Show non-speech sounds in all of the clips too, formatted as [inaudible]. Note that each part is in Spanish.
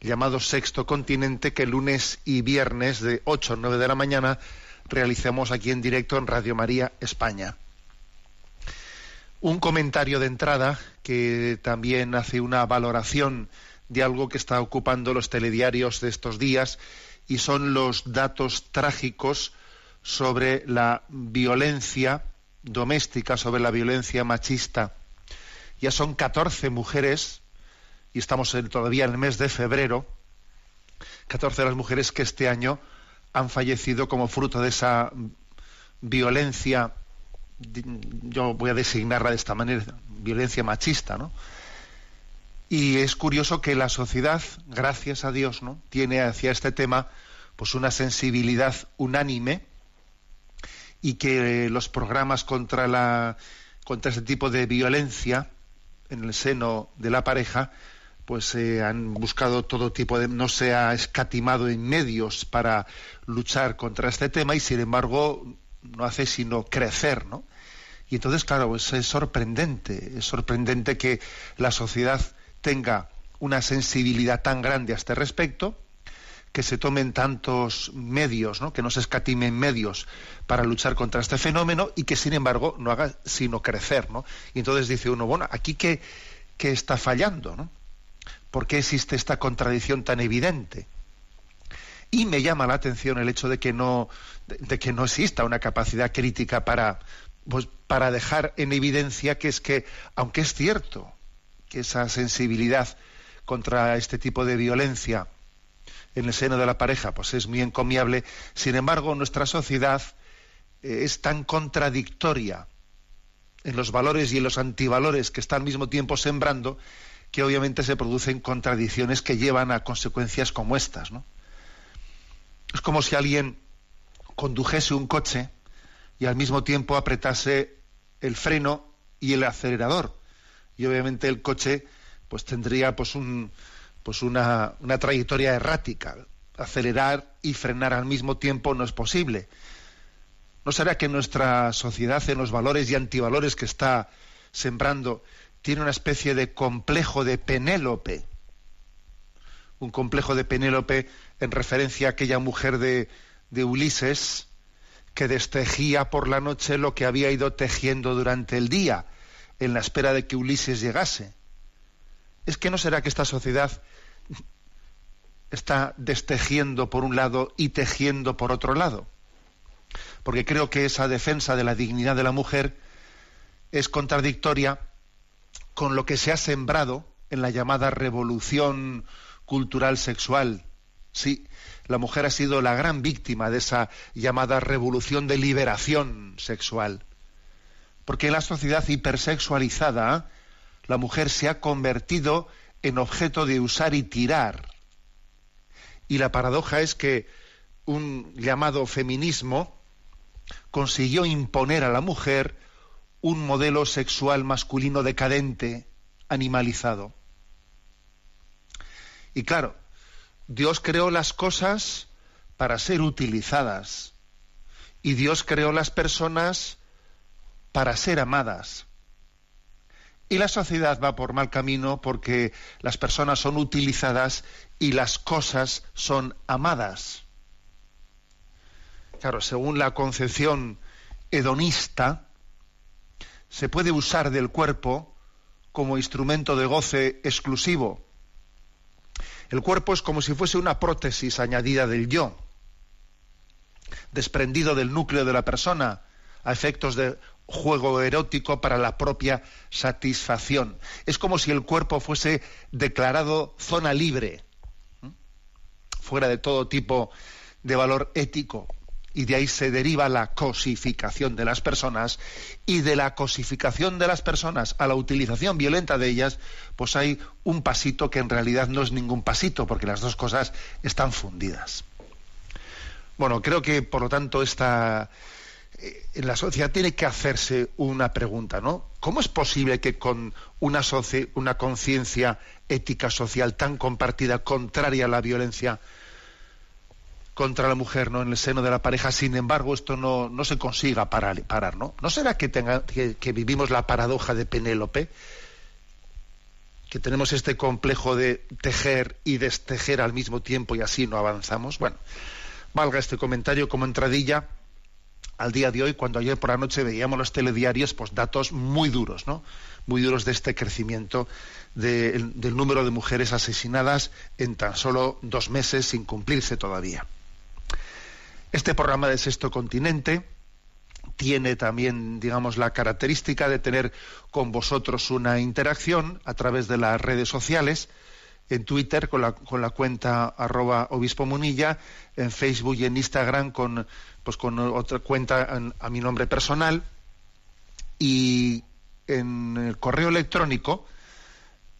llamado Sexto Continente, que lunes y viernes de 8 a 9 de la mañana realicemos aquí en directo en Radio María España. Un comentario de entrada que también hace una valoración de algo que está ocupando los telediarios de estos días y son los datos trágicos sobre la violencia doméstica, sobre la violencia machista. Ya son 14 mujeres, y estamos todavía en el mes de febrero, 14 de las mujeres que este año han fallecido como fruto de esa violencia, yo voy a designarla de esta manera, violencia machista, ¿no? Y es curioso que la sociedad, gracias a Dios, ¿no? tiene hacia este tema pues una sensibilidad unánime y que los programas contra la contra este tipo de violencia en el seno de la pareja pues eh, han buscado todo tipo de no se ha escatimado en medios para luchar contra este tema y sin embargo no hace sino crecer no y entonces claro pues es sorprendente es sorprendente que la sociedad tenga una sensibilidad tan grande a este respecto que se tomen tantos medios, ¿no? que no se escatimen medios para luchar contra este fenómeno y que sin embargo no haga sino crecer. ¿no? Y entonces dice uno, bueno, aquí qué, qué está fallando, ¿no? ¿Por qué existe esta contradicción tan evidente? Y me llama la atención el hecho de que no, de, que no exista una capacidad crítica para, pues, para dejar en evidencia que es que, aunque es cierto que esa sensibilidad contra este tipo de violencia en el seno de la pareja, pues es muy encomiable. Sin embargo, nuestra sociedad eh, es tan contradictoria en los valores y en los antivalores que está al mismo tiempo sembrando, que obviamente se producen contradicciones que llevan a consecuencias como estas. ¿no? Es como si alguien condujese un coche y al mismo tiempo apretase el freno y el acelerador. Y obviamente el coche pues tendría pues un, pues una, una trayectoria errática. Acelerar y frenar al mismo tiempo no es posible. ¿No será que nuestra sociedad, en los valores y antivalores que está sembrando, tiene una especie de complejo de Penélope? Un complejo de Penélope en referencia a aquella mujer de, de Ulises que destejía por la noche lo que había ido tejiendo durante el día, en la espera de que Ulises llegase. ¿Es que no será que esta sociedad está destejiendo por un lado y tejiendo por otro lado? Porque creo que esa defensa de la dignidad de la mujer es contradictoria con lo que se ha sembrado en la llamada revolución cultural sexual. Sí, la mujer ha sido la gran víctima de esa llamada revolución de liberación sexual. Porque en la sociedad hipersexualizada, la mujer se ha convertido en objeto de usar y tirar. Y la paradoja es que un llamado feminismo consiguió imponer a la mujer un modelo sexual masculino decadente, animalizado. Y claro, Dios creó las cosas para ser utilizadas y Dios creó las personas para ser amadas. Y la sociedad va por mal camino porque las personas son utilizadas y las cosas son amadas. Claro, según la concepción hedonista, se puede usar del cuerpo como instrumento de goce exclusivo. El cuerpo es como si fuese una prótesis añadida del yo, desprendido del núcleo de la persona, a efectos de juego erótico para la propia satisfacción. Es como si el cuerpo fuese declarado zona libre, fuera de todo tipo de valor ético. Y de ahí se deriva la cosificación de las personas y de la cosificación de las personas a la utilización violenta de ellas, pues hay un pasito que en realidad no es ningún pasito, porque las dos cosas están fundidas. Bueno, creo que por lo tanto esta, eh, la sociedad tiene que hacerse una pregunta, ¿no? ¿Cómo es posible que con una, una conciencia ética social tan compartida, contraria a la violencia contra la mujer, ¿no? En el seno de la pareja, sin embargo, esto no, no se consiga parar, ¿no? ¿No será que, tenga, que vivimos la paradoja de Penélope? que tenemos este complejo de tejer y destejer al mismo tiempo y así no avanzamos. Bueno, valga este comentario como entradilla al día de hoy, cuando ayer por la noche veíamos los telediarios, pues datos muy duros, ¿no? Muy duros de este crecimiento del número de mujeres asesinadas en tan solo dos meses sin cumplirse todavía. Este programa de Sexto Continente tiene también, digamos, la característica de tener con vosotros una interacción a través de las redes sociales en Twitter con la, con la cuenta arroba obispo munilla, en Facebook y en Instagram con, pues con otra cuenta a mi nombre personal. Y en el correo electrónico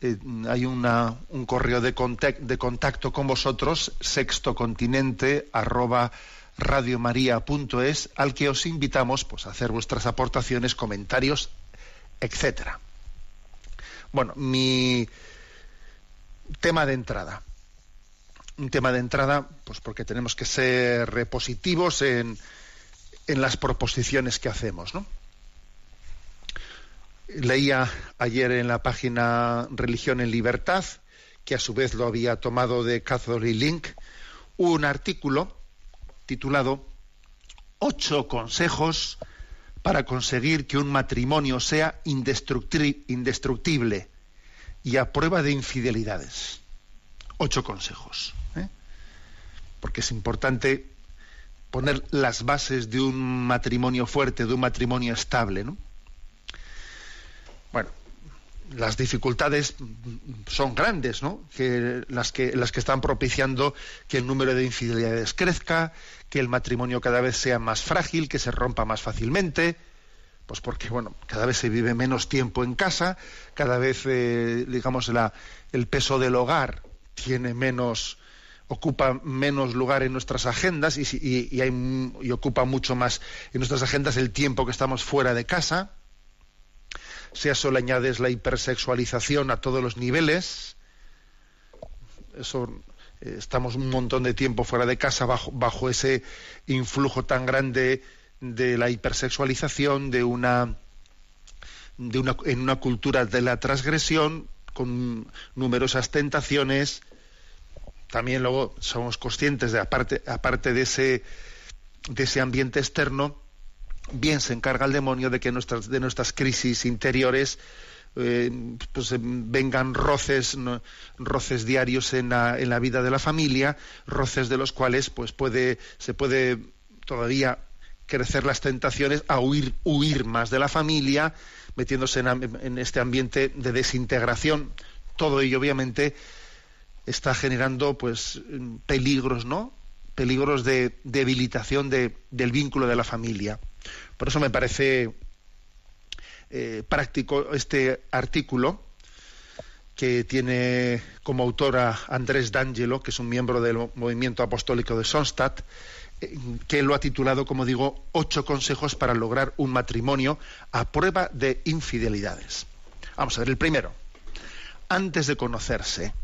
eh, hay una, un correo de, de contacto con vosotros, sextocontinente arroba radiomaria.es, al que os invitamos pues, a hacer vuestras aportaciones, comentarios, etcétera. Bueno, mi, tema de entrada. Un tema de entrada, pues porque tenemos que ser repositivos en, en las proposiciones que hacemos, ¿no? Leía ayer en la página Religión en Libertad, que a su vez lo había tomado de Catholic Link, un artículo titulado Ocho consejos para conseguir que un matrimonio sea indestructible y a prueba de infidelidades. Ocho consejos. ¿eh? Porque es importante poner las bases de un matrimonio fuerte, de un matrimonio estable. ¿no? Las dificultades son grandes, ¿no? Que las que las que están propiciando que el número de infidelidades crezca, que el matrimonio cada vez sea más frágil, que se rompa más fácilmente, pues porque, bueno, cada vez se vive menos tiempo en casa, cada vez, eh, digamos, la, el peso del hogar tiene menos, ocupa menos lugar en nuestras agendas y, y ocupa mucho más en nuestras agendas el tiempo que estamos fuera de casa. Si a añades la hipersexualización a todos los niveles, eso eh, estamos un montón de tiempo fuera de casa bajo, bajo ese influjo tan grande de la hipersexualización, de una, de una, en una cultura de la transgresión, con numerosas tentaciones. También luego somos conscientes de, aparte, aparte de ese, de ese ambiente externo, bien se encarga el demonio de que nuestras, de nuestras crisis interiores eh, pues vengan roces, roces diarios en la, en la vida de la familia, roces de los cuales pues puede, se puede todavía crecer las tentaciones a huir, huir más de la familia, metiéndose en, este ambiente de desintegración. Todo ello, obviamente, está generando pues peligros, ¿no? Peligros de debilitación de, del vínculo de la familia. Por eso me parece eh, práctico este artículo que tiene como autora Andrés D'Angelo, que es un miembro del movimiento apostólico de Sonstadt, que lo ha titulado, como digo, ocho consejos para lograr un matrimonio a prueba de infidelidades. Vamos a ver, el primero, antes de conocerse,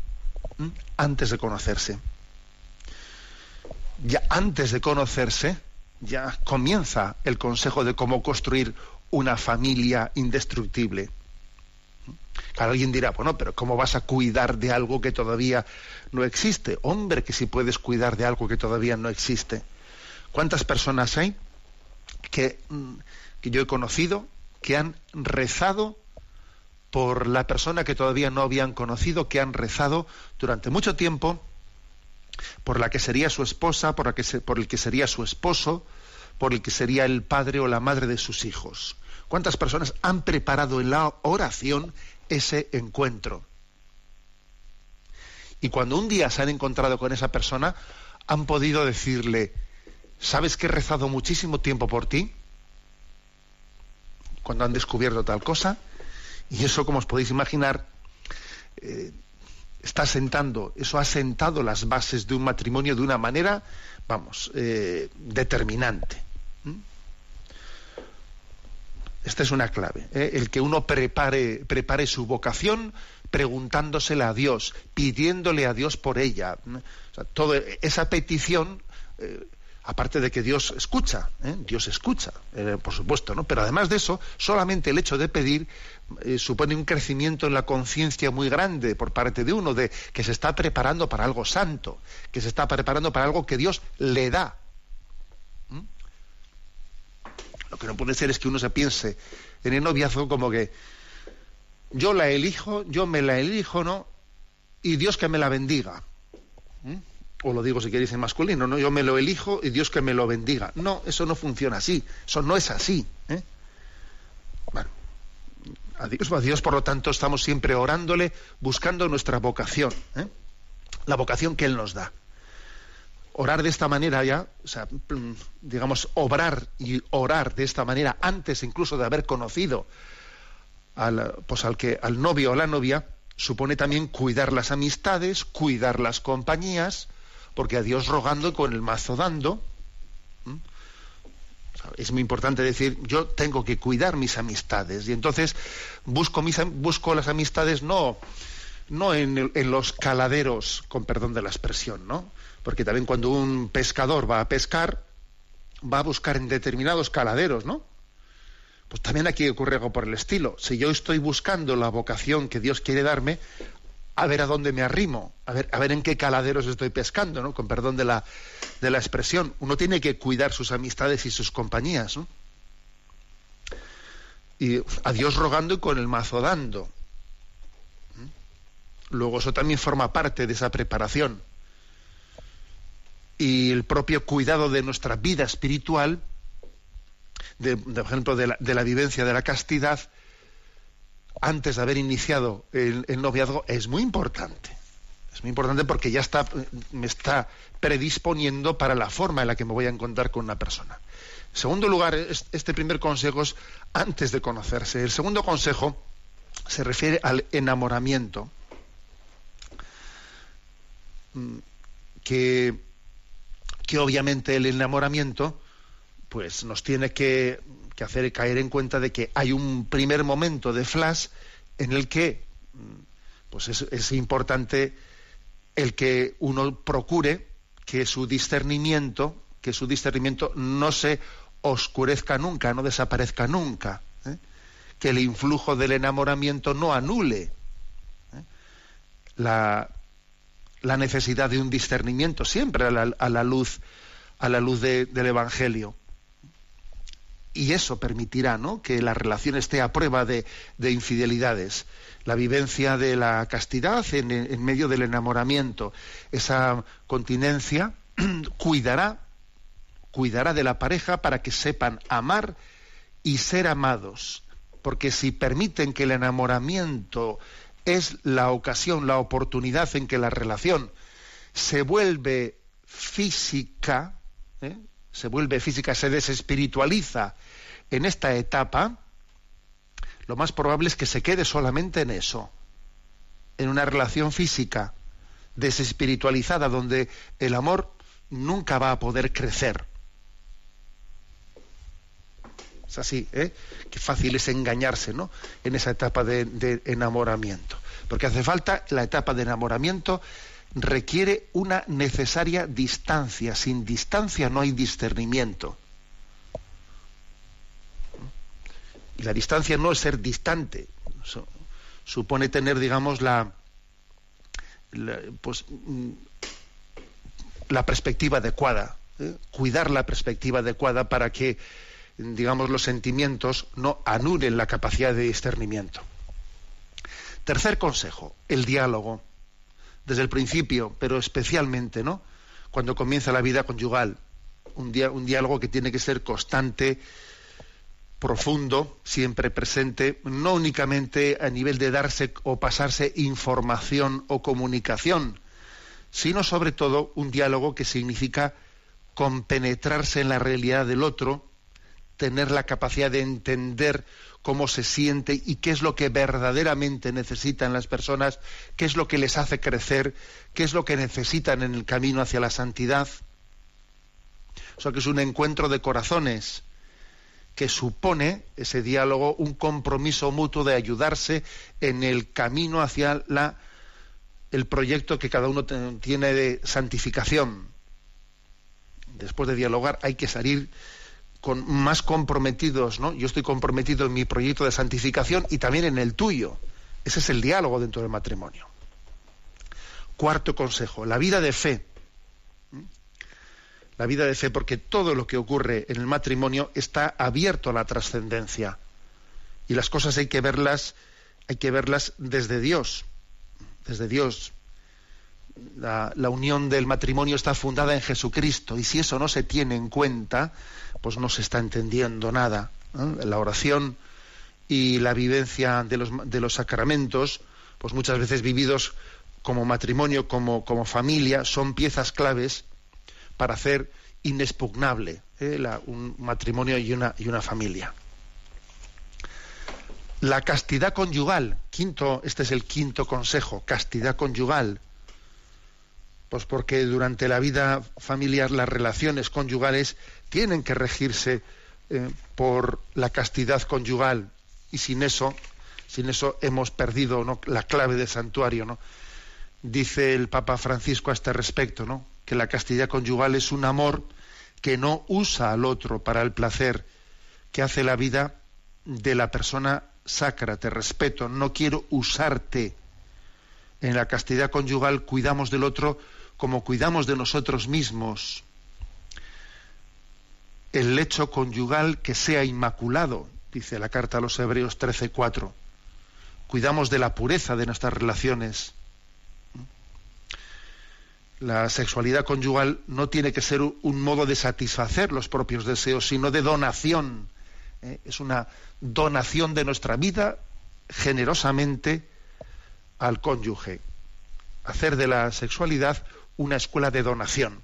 antes de conocerse, ya antes de conocerse, ya comienza el consejo de cómo construir una familia indestructible. Alguien dirá, bueno, pero ¿cómo vas a cuidar de algo que todavía no existe? Hombre, que si puedes cuidar de algo que todavía no existe. ¿Cuántas personas hay que, mm, que yo he conocido que han rezado por la persona que todavía no habían conocido, que han rezado durante mucho tiempo por la que sería su esposa, por, la que por el que sería su esposo, por el que sería el padre o la madre de sus hijos. ¿Cuántas personas han preparado en la oración ese encuentro? Y cuando un día se han encontrado con esa persona, han podido decirle, ¿sabes que he rezado muchísimo tiempo por ti? Cuando han descubierto tal cosa. Y eso, como os podéis imaginar, eh, está sentando, eso ha sentado las bases de un matrimonio de una manera, vamos, eh, determinante. Esta es una clave, ¿eh? el que uno prepare, prepare su vocación preguntándosela a Dios, pidiéndole a Dios por ella. esa petición aparte de que Dios escucha, ¿eh? Dios escucha, eh, por supuesto, ¿no? Pero además de eso, solamente el hecho de pedir eh, supone un crecimiento en la conciencia muy grande por parte de uno, de que se está preparando para algo santo, que se está preparando para algo que Dios le da. ¿Mm? Lo que no puede ser es que uno se piense en el noviazgo como que yo la elijo, yo me la elijo, ¿no? Y Dios que me la bendiga. ¿Mm? o lo digo si queréis en masculino, ¿no? Yo me lo elijo y Dios que me lo bendiga. No, eso no funciona así, eso no es así. ¿eh? Bueno, a Dios, por lo tanto, estamos siempre orándole, buscando nuestra vocación, ¿eh? la vocación que Él nos da. Orar de esta manera ya, o sea, mm, digamos, obrar y orar de esta manera antes incluso de haber conocido al, pues al, que, al novio o la novia, supone también cuidar las amistades, cuidar las compañías, porque a Dios rogando con el mazo dando. Es muy importante decir, yo tengo que cuidar mis amistades. Y entonces busco, mis, busco las amistades no, no en, en, los caladeros, con perdón de la expresión, ¿no? Porque también cuando un pescador va a pescar, va a buscar en determinados caladeros, ¿no? Pues también aquí ocurre algo por el estilo. Si yo estoy buscando la vocación que Dios quiere darme, a ver a dónde me arrimo, a ver, a ver en qué caladeros estoy pescando, ¿no? Con perdón de la, de la expresión. Uno tiene que cuidar sus amistades y sus compañías, ¿no? Y a Dios rogando y con el mazo dando. Luego eso también forma parte de esa preparación. Y el propio cuidado de nuestra vida espiritual, de, por ejemplo, de la, de la vivencia de la castidad, antes de haber iniciado el, noviazgo es muy importante. Es muy importante porque ya está, me está predisponiendo para la forma en la que me voy a encontrar con una persona. En segundo lugar, este primer consejo es antes de conocerse. El segundo consejo se refiere al enamoramiento. Mm, que, que obviamente el enamoramiento pues nos tiene que hacer caer en cuenta de que hay un primer momento de flash en el que mm, pues es, importante el que uno procure que su discernimiento, que su discernimiento no se oscurezca nunca, no desaparezca nunca, ¿eh? que el influjo del enamoramiento no anule ¿eh? la, necesidad de un discernimiento siempre a la, luz a la luz del Evangelio y eso permitirá ¿no? que la relación esté a prueba de, infidelidades. La vivencia de la castidad en, medio del enamoramiento, esa continencia [clears throat] cuidará, cuidará de la pareja para que sepan amar y ser amados. Porque si permiten que el enamoramiento es la ocasión, la oportunidad en que la relación se vuelve física, ¿eh? Se vuelve física, se desespiritualiza en esta etapa, lo más probable es que se quede solamente en eso, en una relación física desespiritualizada donde el amor nunca va a poder crecer. Es así, ¿eh? Qué fácil es engañarse, ¿no? En esa etapa de, de enamoramiento. Porque hace falta la etapa de enamoramiento requiere una necesaria distancia. Sin distancia no hay discernimiento. Y la distancia no es ser distante, supone tener, digamos, la, pues, mm, la perspectiva adecuada, ¿eh? cuidar la perspectiva adecuada para que, digamos, los sentimientos no anulen la capacidad de discernimiento. Tercer consejo, el diálogo. Desde el principio, pero especialmente, ¿no? Cuando comienza la vida conyugal. Un, un diálogo que tiene que ser constante, profundo, siempre presente, no únicamente a nivel de darse o pasarse información o comunicación, sino sobre todo un diálogo que significa compenetrarse en la realidad del otro, tener la capacidad de entender cómo se siente y qué es lo que verdaderamente necesitan las personas, qué es lo que les hace crecer, qué es lo que necesitan en el camino hacia la santidad. O sea que es un encuentro de corazones que supone ese diálogo un compromiso mutuo de ayudarse en el camino hacia la, el proyecto que cada uno tiene de santificación. Después de dialogar hay que salir con más comprometidos, ¿no? Yo estoy comprometido en mi proyecto de santificación y también en el tuyo. Ese es el diálogo dentro del matrimonio. Cuarto consejo, la vida de fe. ¿Mm? La vida de fe, porque todo lo que ocurre en el matrimonio está abierto a la trascendencia. Y las cosas hay que verlas, hay que verlas desde Dios. Desde Dios la, unión del matrimonio está fundada en Jesucristo y si eso no se tiene en cuenta, pues no se está entendiendo nada. La oración y la vivencia de los, de los, sacramentos, pues muchas veces vividos como matrimonio, como, familia, son piezas claves para hacer inexpugnable ¿eh? un matrimonio y una, y una familia. La castidad conyugal, quinto, este es el quinto consejo, castidad conyugal. Pues porque durante la vida familiar las relaciones conyugales tienen que regirse eh, por la castidad conyugal y sin eso, sin eso hemos perdido la clave del santuario, ¿no? Dice el Papa Francisco a este respecto, ¿no? Que la castidad conyugal es un amor que no usa al otro para el placer, que hace la vida de la persona sacra, te respeto, no quiero usarte. En la castidad conyugal cuidamos del otro como cuidamos de nosotros mismos, el lecho conyugal que sea inmaculado, dice la carta a los Hebreos 13:4. Cuidamos de la pureza de nuestras relaciones. La sexualidad conyugal no tiene que ser un modo de satisfacer los propios deseos, sino de donación. ¿eh? Es una donación de nuestra vida generosamente al cónyuge. Hacer de la sexualidad una escuela de donación.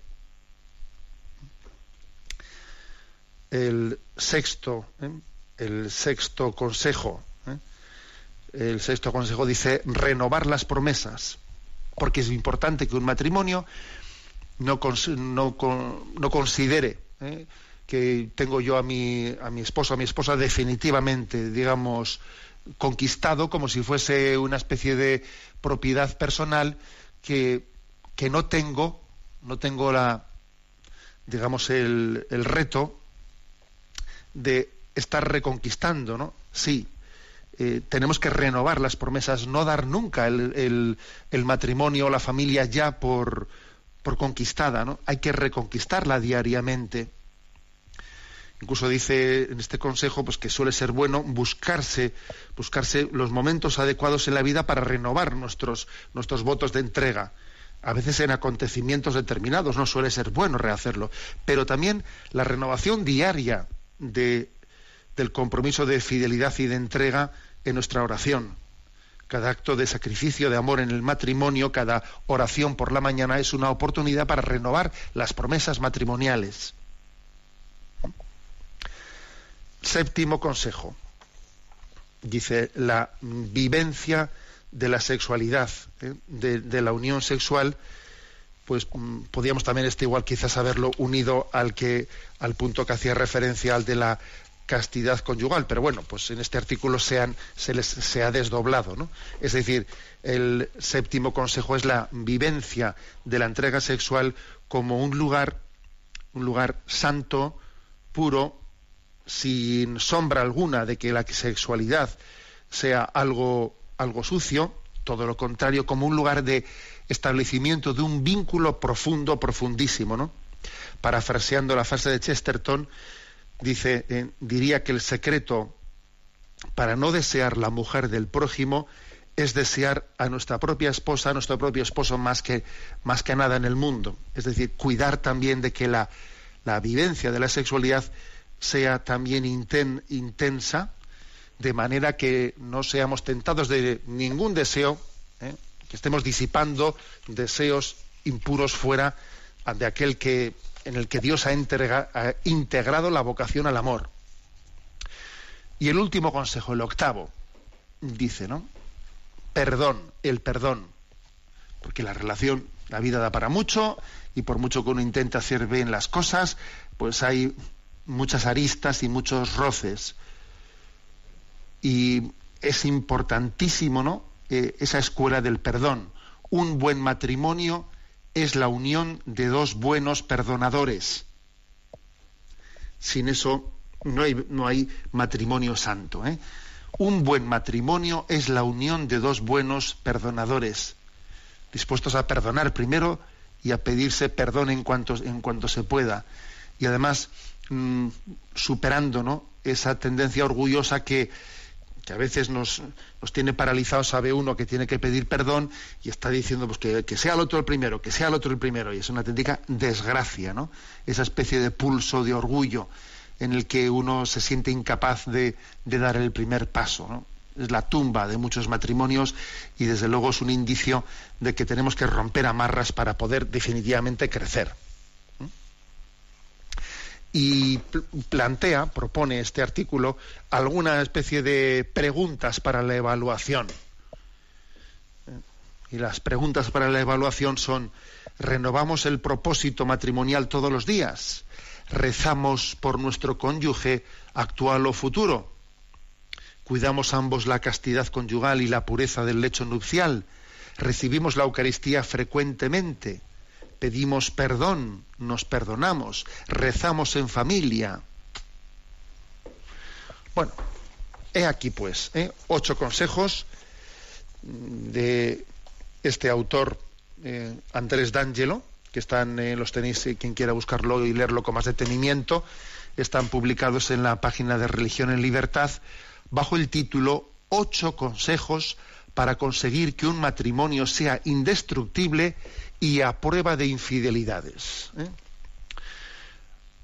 El sexto, ¿eh? el sexto consejo, ¿eh? el sexto consejo dice renovar las promesas, porque es importante que un matrimonio no, considere ¿eh? que tengo yo a mi, a mi esposo, a mi esposa definitivamente, digamos, conquistado como si fuese una especie de propiedad personal que que no tengo, no tengo la, digamos, el, el reto de estar reconquistando, ¿no? Sí, eh, tenemos que renovar las promesas, no dar nunca el, el, el matrimonio o la familia ya por, por conquistada, ¿no? Hay que reconquistarla diariamente. Incluso dice en este consejo pues que suele ser bueno buscarse buscarse los momentos adecuados en la vida para renovar nuestros nuestros votos de entrega a veces en acontecimientos determinados, no suele ser bueno rehacerlo, pero también la renovación diaria de, del compromiso de fidelidad y de entrega en nuestra oración. Cada acto de sacrificio, de amor en el matrimonio, cada oración por la mañana es una oportunidad para renovar las promesas matrimoniales. Séptimo consejo. Dice la vivencia de la sexualidad, ¿eh? de, la unión sexual, pues mm, podríamos también este igual quizás haberlo unido al que al punto que hacía referencia al de la castidad conyugal, pero bueno, pues en este artículo se, se les se ha desdoblado, ¿no? Es decir, el séptimo consejo es la vivencia de la entrega sexual como un lugar, un lugar santo, puro, sin sombra alguna de que la sexualidad sea algo algo sucio, todo lo contrario, como un lugar de establecimiento de un vínculo profundo, profundísimo, ¿no? Parafraseando la frase de Chesterton, dice, eh, diría que el secreto para no desear la mujer del prójimo es desear a nuestra propia esposa, a nuestro propio esposo más que, más que nada en el mundo. Es decir, cuidar también de que la, la vivencia de la sexualidad sea también intensa, de manera que no seamos tentados de ningún deseo, ¿eh? que estemos disipando deseos impuros fuera de aquel que en el que Dios ha, ha integrado la vocación al amor. Y el último consejo, el octavo, dice, ¿no? Perdón, el perdón. Porque la relación, la vida da para mucho, y por mucho que uno intente hacer bien las cosas, pues hay muchas aristas y muchos roces. Y es importantísimo, ¿no? Eh, esa escuela del perdón. Un buen matrimonio es la unión de dos buenos perdonadores. Sin eso no hay, no hay matrimonio santo. ¿eh? Un buen matrimonio es la unión de dos buenos perdonadores, dispuestos a perdonar primero y a pedirse perdón en cuanto, en cuanto se pueda. Y además mm, superando ¿no? esa tendencia orgullosa que, que a veces nos, nos, tiene paralizados, sabe uno que tiene que pedir perdón y está diciendo pues, que, que, sea el otro el primero, que sea el otro el primero. Y es una auténtica desgracia, ¿no? Esa especie de pulso de orgullo en el que uno se siente incapaz de, de dar el primer paso, ¿no? Es la tumba de muchos matrimonios y desde luego es un indicio de que tenemos que romper amarras para poder definitivamente crecer y plantea, propone este artículo, alguna especie de preguntas para la evaluación. Y las preguntas para la evaluación son, ¿renovamos el propósito matrimonial todos los días? ¿Rezamos por nuestro cónyuge actual o futuro? ¿Cuidamos ambos la castidad conyugal y la pureza del lecho nupcial? ¿Recibimos la Eucaristía frecuentemente? Pedimos perdón, nos perdonamos, rezamos en familia. Bueno, he aquí pues ¿eh? ocho consejos de este autor eh, Andrés D'Angelo, que están, eh, los tenéis, quien quiera buscarlo y leerlo con más detenimiento, están publicados en la página de Religión en Libertad bajo el título Ocho consejos para conseguir que un matrimonio sea indestructible y a prueba de infidelidades. ¿eh?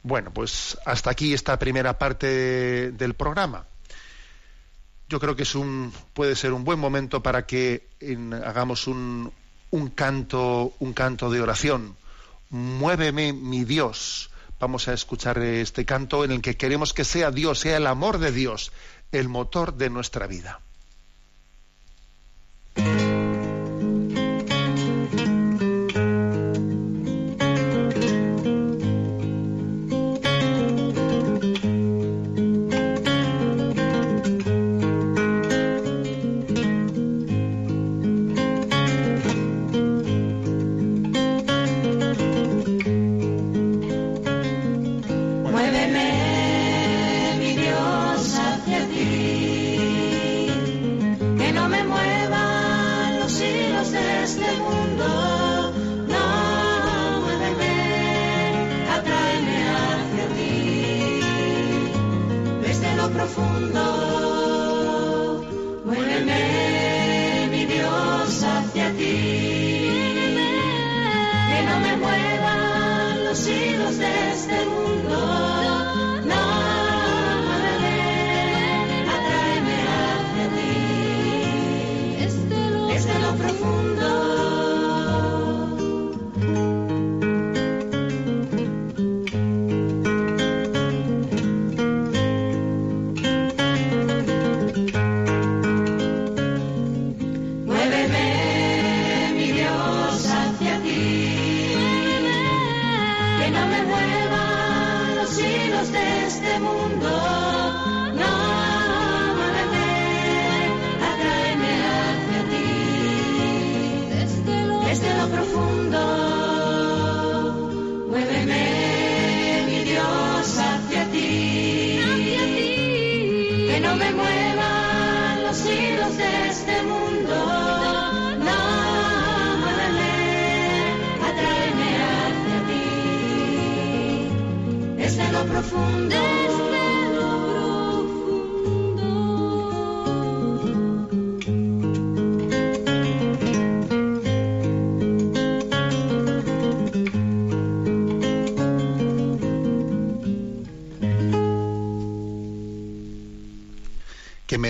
Bueno, pues hasta aquí esta primera parte del programa. Yo creo que es un, puede ser un buen momento para que hagamos un, un, canto, un canto de oración. Muéveme, mi Dios. Vamos a escuchar este canto en el que queremos que sea Dios, sea el amor de Dios, el motor de nuestra vida. Que me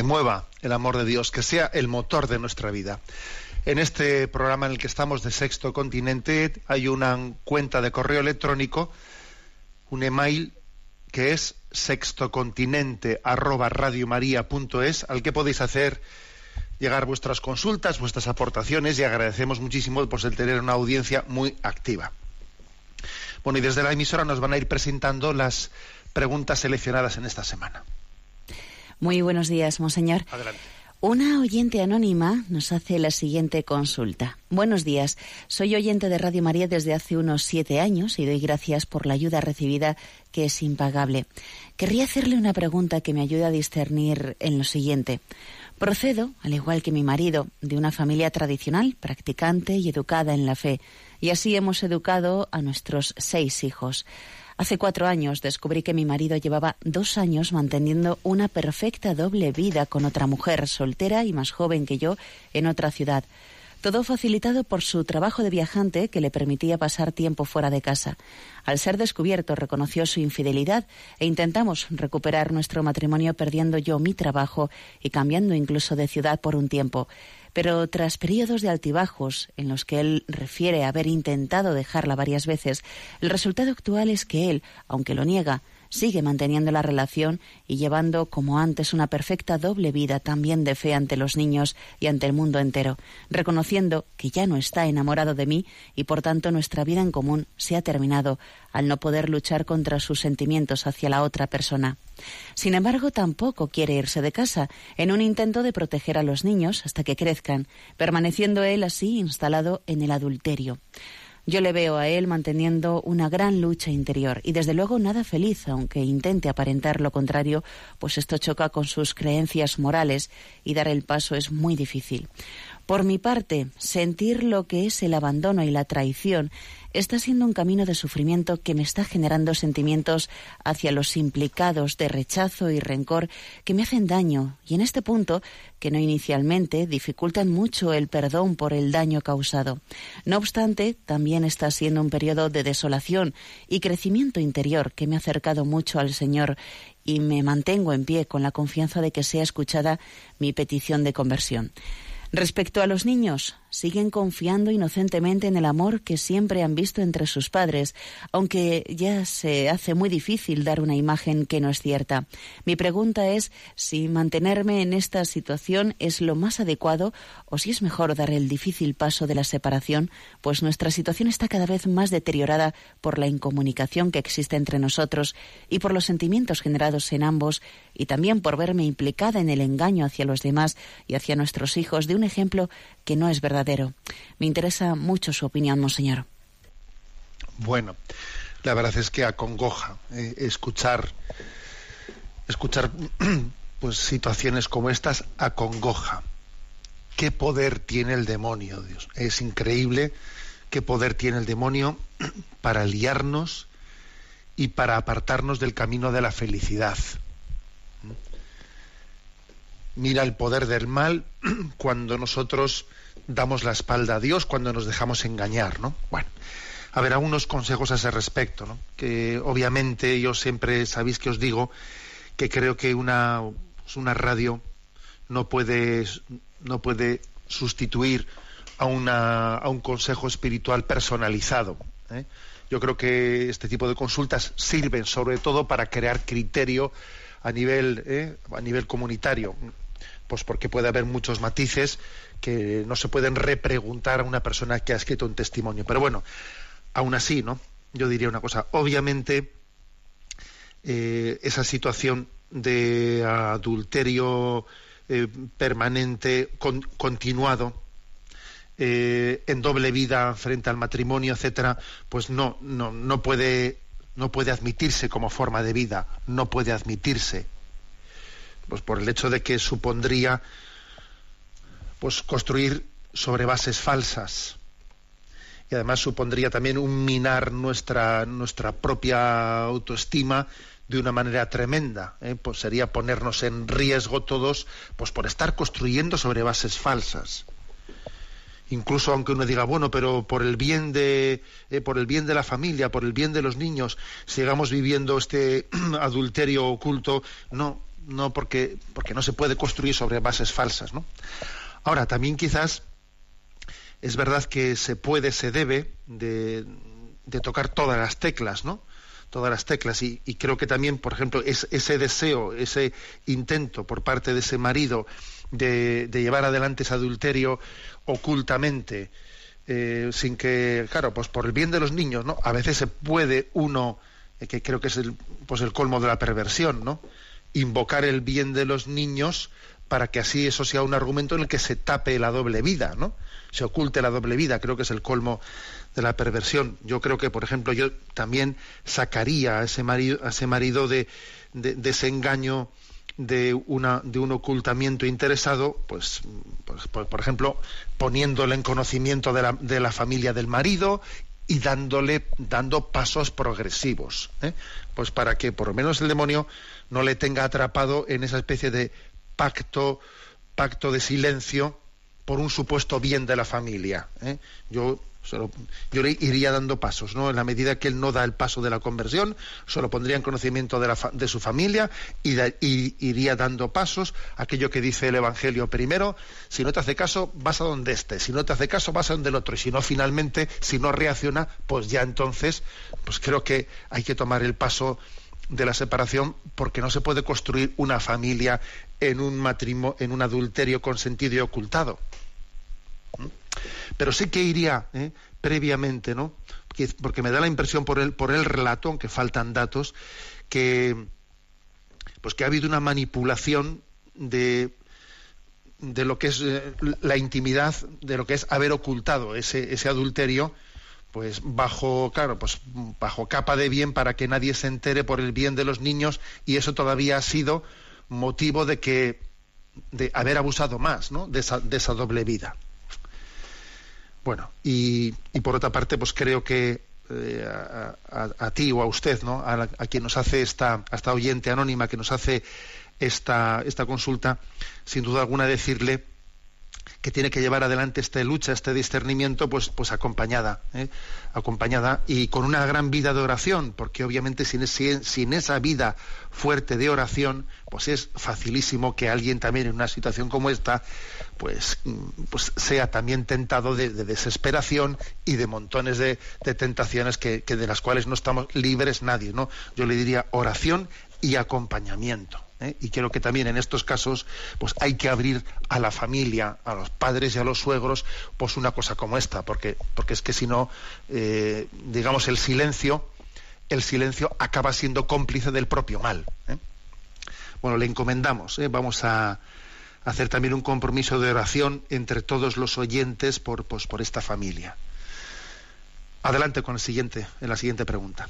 mueva el amor de Dios, que sea el motor de nuestra vida. En este programa en el que estamos de Sexto Continente hay una cuenta de correo electrónico, un email que es sextocontinente@radiomaria.es al que podéis hacer llegar vuestras consultas, vuestras aportaciones y agradecemos muchísimo pues, el tener una audiencia muy activa. Bueno, y desde la emisora nos van a ir presentando las preguntas seleccionadas en esta semana. Muy buenos días, monseñor. Adelante. Una oyente anónima nos hace la siguiente consulta. Buenos días. Soy oyente de Radio María desde hace unos siete años y doy gracias por la ayuda recibida, que es impagable. Querría hacerle una pregunta que me ayude a discernir en lo siguiente. Procedo, al igual que mi marido, de una familia tradicional, practicante y educada en la fe, y así hemos educado a nuestros seis hijos. Hace cuatro años descubrí que mi marido llevaba dos años manteniendo una perfecta doble vida con otra mujer soltera y más joven que yo en otra ciudad. Todo facilitado por su trabajo de viajante que le permitía pasar tiempo fuera de casa. Al ser descubierto reconoció su infidelidad e intentamos recuperar nuestro matrimonio perdiendo yo mi trabajo y cambiando incluso de ciudad por un tiempo. Pero tras periodos de altibajos, en los que él refiere haber intentado dejarla varias veces, el resultado actual es que él, aunque lo niega, sigue manteniendo la relación y llevando como antes una perfecta doble vida también de fe ante los niños y ante el mundo entero, reconociendo que ya no está enamorado de mí y por tanto nuestra vida en común se ha terminado al no poder luchar contra sus sentimientos hacia la otra persona. Sin embargo, tampoco quiere irse de casa, en un intento de proteger a los niños hasta que crezcan, permaneciendo él así instalado en el adulterio. Yo le veo a él manteniendo una gran lucha interior y desde luego nada feliz, aunque intente aparentar lo contrario, pues esto choca con sus creencias morales y dar el paso es muy difícil. Por mi parte, sentir lo que es el abandono y la traición está siendo un camino de sufrimiento que me está generando sentimientos hacia los implicados de rechazo y rencor que me hacen daño y en este punto, que no inicialmente, dificultan mucho el perdón por el daño causado. No obstante, también está siendo un periodo de desolación y crecimiento interior que me ha acercado mucho al Señor y me mantengo en pie con la confianza de que sea escuchada mi petición de conversión. Respecto a los niños, siguen confiando inocentemente en el amor que siempre han visto entre sus padres, aunque ya se hace muy difícil dar una imagen que no es cierta. Mi pregunta es si mantenerme en esta situación es lo más adecuado o si es mejor dar el difícil paso de la separación, pues nuestra situación está cada vez más deteriorada por la incomunicación que existe entre nosotros y por los sentimientos generados en ambos y también por verme implicada en el engaño hacia los demás y hacia nuestros hijos de un ejemplo que no es verdadero. Me interesa mucho su opinión, monseñor. Bueno, la verdad es que acongoja eh, escuchar escuchar [clears throat] pues situaciones como estas acongoja. ¿Qué poder tiene el demonio, Dios? Es increíble qué poder tiene el demonio [clears throat] para liarnos y para apartarnos del camino de la felicidad mira el poder del mal [clears throat] cuando nosotros damos la espalda a Dios, cuando nos dejamos engañar, ¿no? Bueno, a ver, algunos consejos a ese respecto, ¿no? Que obviamente yo siempre sabéis que os digo que creo que una, una radio no puede, no puede sustituir a, una, a un consejo espiritual personalizado. ¿eh? Yo creo que este tipo de consultas sirven sobre todo para crear criterio a nivel, ¿eh? a nivel comunitario pues porque puede haber muchos matices que no se pueden repreguntar a una persona que ha escrito un testimonio. Pero bueno, aún así, ¿no? Yo diría una cosa. Obviamente, eh, esa situación de adulterio eh, permanente, continuado, eh, en doble vida frente al matrimonio, etcétera, pues no, no, no puede, no puede admitirse como forma de vida, no puede admitirse pues por el hecho de que supondría pues construir sobre bases falsas y además supondría también un minar nuestra nuestra propia autoestima de una manera tremenda ¿eh? pues sería ponernos en riesgo todos pues por estar construyendo sobre bases falsas incluso aunque uno diga bueno pero por el bien de eh, por el bien de la familia por el bien de los niños sigamos viviendo este [clears throat] adulterio oculto no no porque, porque no se puede construir sobre bases falsas, ¿no? Ahora, también quizás es verdad que se puede, se debe de, tocar todas las teclas, ¿no? Todas las teclas. Y, creo que también, por ejemplo, es, ese deseo, ese intento por parte de ese marido de, llevar adelante ese adulterio ocultamente, eh, sin que, claro, pues por el bien de los niños, ¿no? A veces se puede uno, eh, que creo que es el, pues el colmo de la perversión, ¿no? Invocar el bien de los niños para que así eso sea un argumento en el que se tape la doble vida, ¿no? Se oculte la doble vida, creo que es el colmo de la perversión. Yo creo que, por ejemplo, yo también sacaría a ese marido, a ese marido de, de, ese engaño de, una, de un ocultamiento interesado, pues, pues por, ejemplo, poniéndole en conocimiento de la, familia del marido y dándole, dando pasos progresivos, ¿eh? pues para que por lo menos el demonio no le tenga atrapado en esa especie de pacto, pacto de silencio por un supuesto bien de la familia. ¿eh? Yo yo le iría dando pasos, ¿no? En la medida que él no da el paso de la conversión, solo pondría en conocimiento de, la de su familia y, iría dando pasos. Aquello que dice el Evangelio primero, si no te hace caso, vas a donde esté. Si no te hace caso, vas a donde el otro. Y si no, finalmente, si no reacciona, pues ya entonces, pues creo que hay que tomar el paso de la separación porque no se puede construir una familia en un matrimonio, en un adulterio consentido y ocultado. Pero sí que iría ¿eh? previamente, ¿no? Porque, me da la impresión por el, por el relato, aunque faltan datos, que pues que ha habido una manipulación de de lo que es eh, la intimidad, de lo que es haber ocultado ese, ese adulterio, pues bajo, claro, pues bajo capa de bien para que nadie se entere por el bien de los niños y eso todavía ha sido motivo de que de haber abusado más, ¿no? De esa, de esa doble vida. Bueno, y, por otra parte, pues creo que eh, a, ti o a usted, ¿no? A, quien nos hace esta, a esta oyente anónima que nos hace esta, esta consulta, sin duda alguna decirle que tiene que llevar adelante esta lucha, este discernimiento, pues, pues acompañada, ¿eh? acompañada y con una gran vida de oración, porque obviamente sin, esa vida fuerte de oración, pues es facilísimo que alguien también en una situación como esta, pues, pues sea también tentado de, desesperación y de montones de, tentaciones que, que, de las cuales no estamos libres nadie, ¿no? Yo le diría oración y acompañamiento. ¿Eh? y creo que también en estos casos pues hay que abrir a la familia, a los padres y a los suegros, pues una cosa como esta, porque, porque es que si no, eh, digamos, el silencio, el silencio acaba siendo cómplice del propio mal. ¿eh? Bueno, le encomendamos, vamos a hacer también un compromiso de oración entre todos los oyentes por, pues, por esta familia. Adelante con el siguiente, en la siguiente pregunta.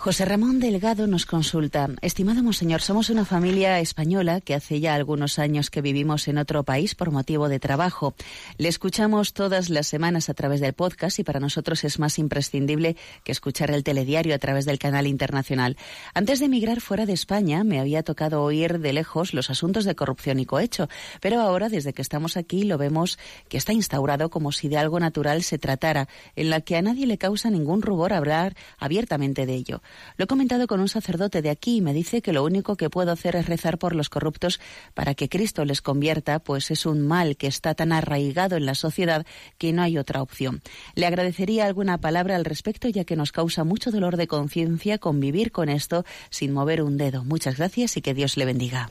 José Ramón Delgado nos consulta. Estimado Monseñor, somos una familia española que hace ya algunos años que vivimos en otro país por motivo de trabajo. Le escuchamos todas las semanas a través del podcast y para nosotros es más imprescindible que escuchar el telediario a través del canal internacional. Antes de emigrar fuera de España me había tocado oír de lejos los asuntos de corrupción y cohecho, pero ahora desde que estamos aquí lo vemos que está instaurado como si de algo natural se tratara, en la que a nadie le causa ningún rubor hablar abiertamente de ello. Lo he comentado con un sacerdote de aquí y me dice que lo único que puedo hacer es rezar por los corruptos para que Cristo les convierta, pues es un mal que está tan arraigado en la sociedad que no hay otra opción. Le agradecería alguna palabra al respecto, ya que nos causa mucho dolor de conciencia convivir con esto sin mover un dedo. Muchas gracias y que Dios le bendiga.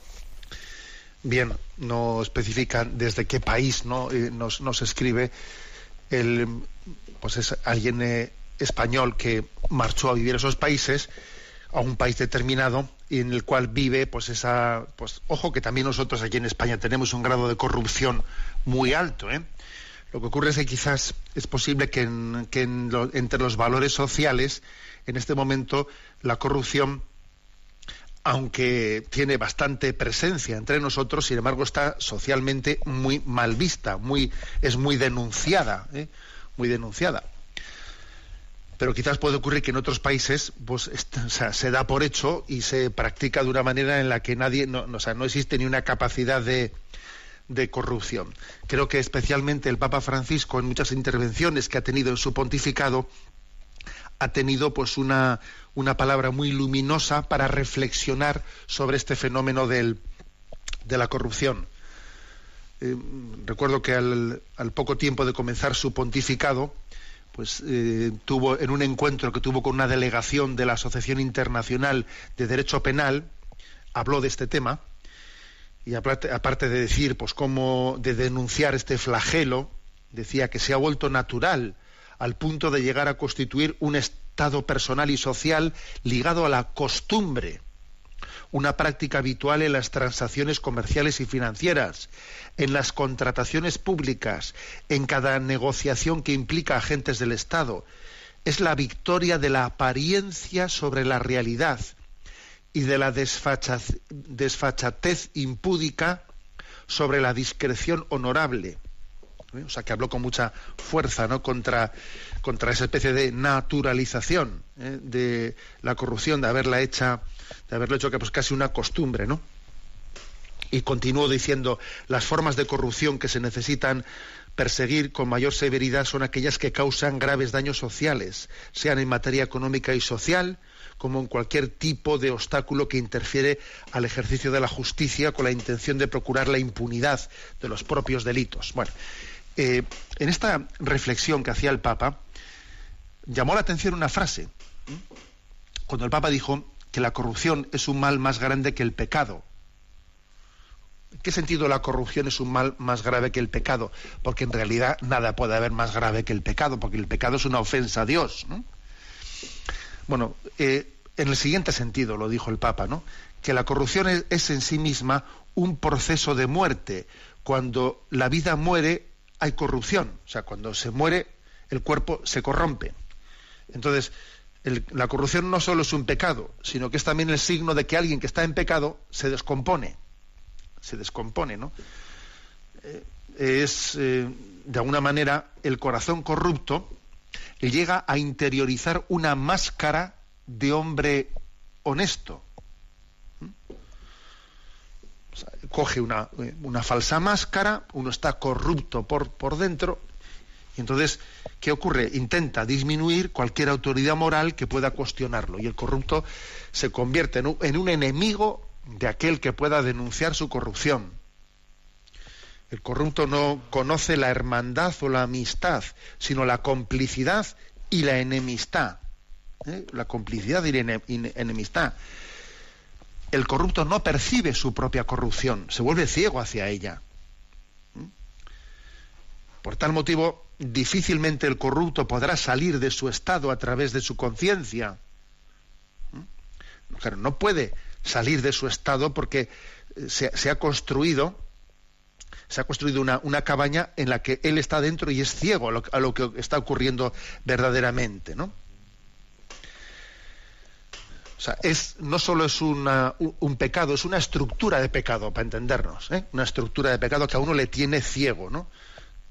Bien, no especifican desde qué país ¿no? Eh, nos, nos, escribe. El, pues es alguien eh, español que marchó a vivir a esos países, a un país determinado, y en el cual vive, pues esa, pues ojo que también nosotros aquí en España tenemos un grado de corrupción muy alto, ¿eh? Lo que ocurre es que quizás es posible que, entre los valores sociales, en este momento, la corrupción, aunque tiene bastante presencia entre nosotros, sin embargo está socialmente muy mal vista, muy, es muy denunciada, ¿eh? muy denunciada pero quizás puede ocurrir que en otros países pues, se da por hecho y se practica de una manera en la que nadie, no, o sea, no existe ni una capacidad de, de corrupción. Creo que especialmente el Papa Francisco, en muchas intervenciones que ha tenido en su pontificado, ha tenido pues una, una palabra muy luminosa para reflexionar sobre este fenómeno de la corrupción. Eh, recuerdo que al, poco tiempo de comenzar su pontificado, pues eh, tuvo en un encuentro que tuvo con una delegación de la Asociación Internacional de Derecho Penal, habló de este tema y aparte, de decir, pues cómo de denunciar este flagelo, decía que se ha vuelto natural al punto de llegar a constituir un estado personal y social ligado a la costumbre, una práctica habitual en las transacciones comerciales y financieras, en las contrataciones públicas, en cada negociación que implica agentes del Estado. Es la victoria de la apariencia sobre la realidad y de la desfachatez impúdica sobre la discreción honorable. ¿Eh? O sea, que habló con mucha fuerza ¿no? contra, contra esa especie de naturalización ¿eh? de la corrupción, de haberla hecha, de haberlo hecho que pues, casi una costumbre, ¿no? Y continuó diciendo, las formas de corrupción que se necesitan perseguir con mayor severidad son aquellas que causan graves daños sociales, sean en materia económica y social, como en cualquier tipo de obstáculo que interfiere al ejercicio de la justicia con la intención de procurar la impunidad de los propios delitos. Bueno, eh, en esta reflexión que hacía el Papa, llamó la atención una frase, cuando el Papa dijo que la corrupción es un mal más grande que el pecado. ¿En qué sentido la corrupción es un mal más grave que el pecado? Porque en realidad nada puede haber más grave que el pecado, porque el pecado es una ofensa a Dios. ¿no? Bueno, eh, en el siguiente sentido lo dijo el Papa, ¿no? Que la corrupción es, en sí misma un proceso de muerte. Cuando la vida muere, hay corrupción. O sea, cuando se muere, el cuerpo se corrompe. Entonces, la corrupción no solo es un pecado, sino que es también el signo de que alguien que está en pecado se descompone. Se descompone, ¿no? Eh, es, eh, de alguna manera, el corazón corrupto llega a interiorizar una máscara de hombre honesto. ¿Mm? coge una, una, falsa máscara, uno está corrupto por, dentro, entonces, ¿qué ocurre? Intenta disminuir cualquier autoridad moral que pueda cuestionarlo, y el corrupto se convierte en un enemigo de aquel que pueda denunciar su corrupción. El corrupto no conoce la hermandad o la amistad, sino la complicidad y la enemistad. ¿eh? La complicidad y la enemistad. El corrupto no percibe su propia corrupción, se vuelve ciego hacia ella. ¿Mm? Por tal motivo, difícilmente el corrupto podrá salir de su estado a través de su conciencia. ¿Mm? no puede salir de su estado porque se ha construido se ha construido una, cabaña en la que él está dentro y es ciego a lo, que está ocurriendo verdaderamente, ¿no? O sea, es, no solo es un, pecado, es una estructura de pecado, para entendernos, ¿eh? una estructura de pecado que a uno le tiene ciego, ¿no?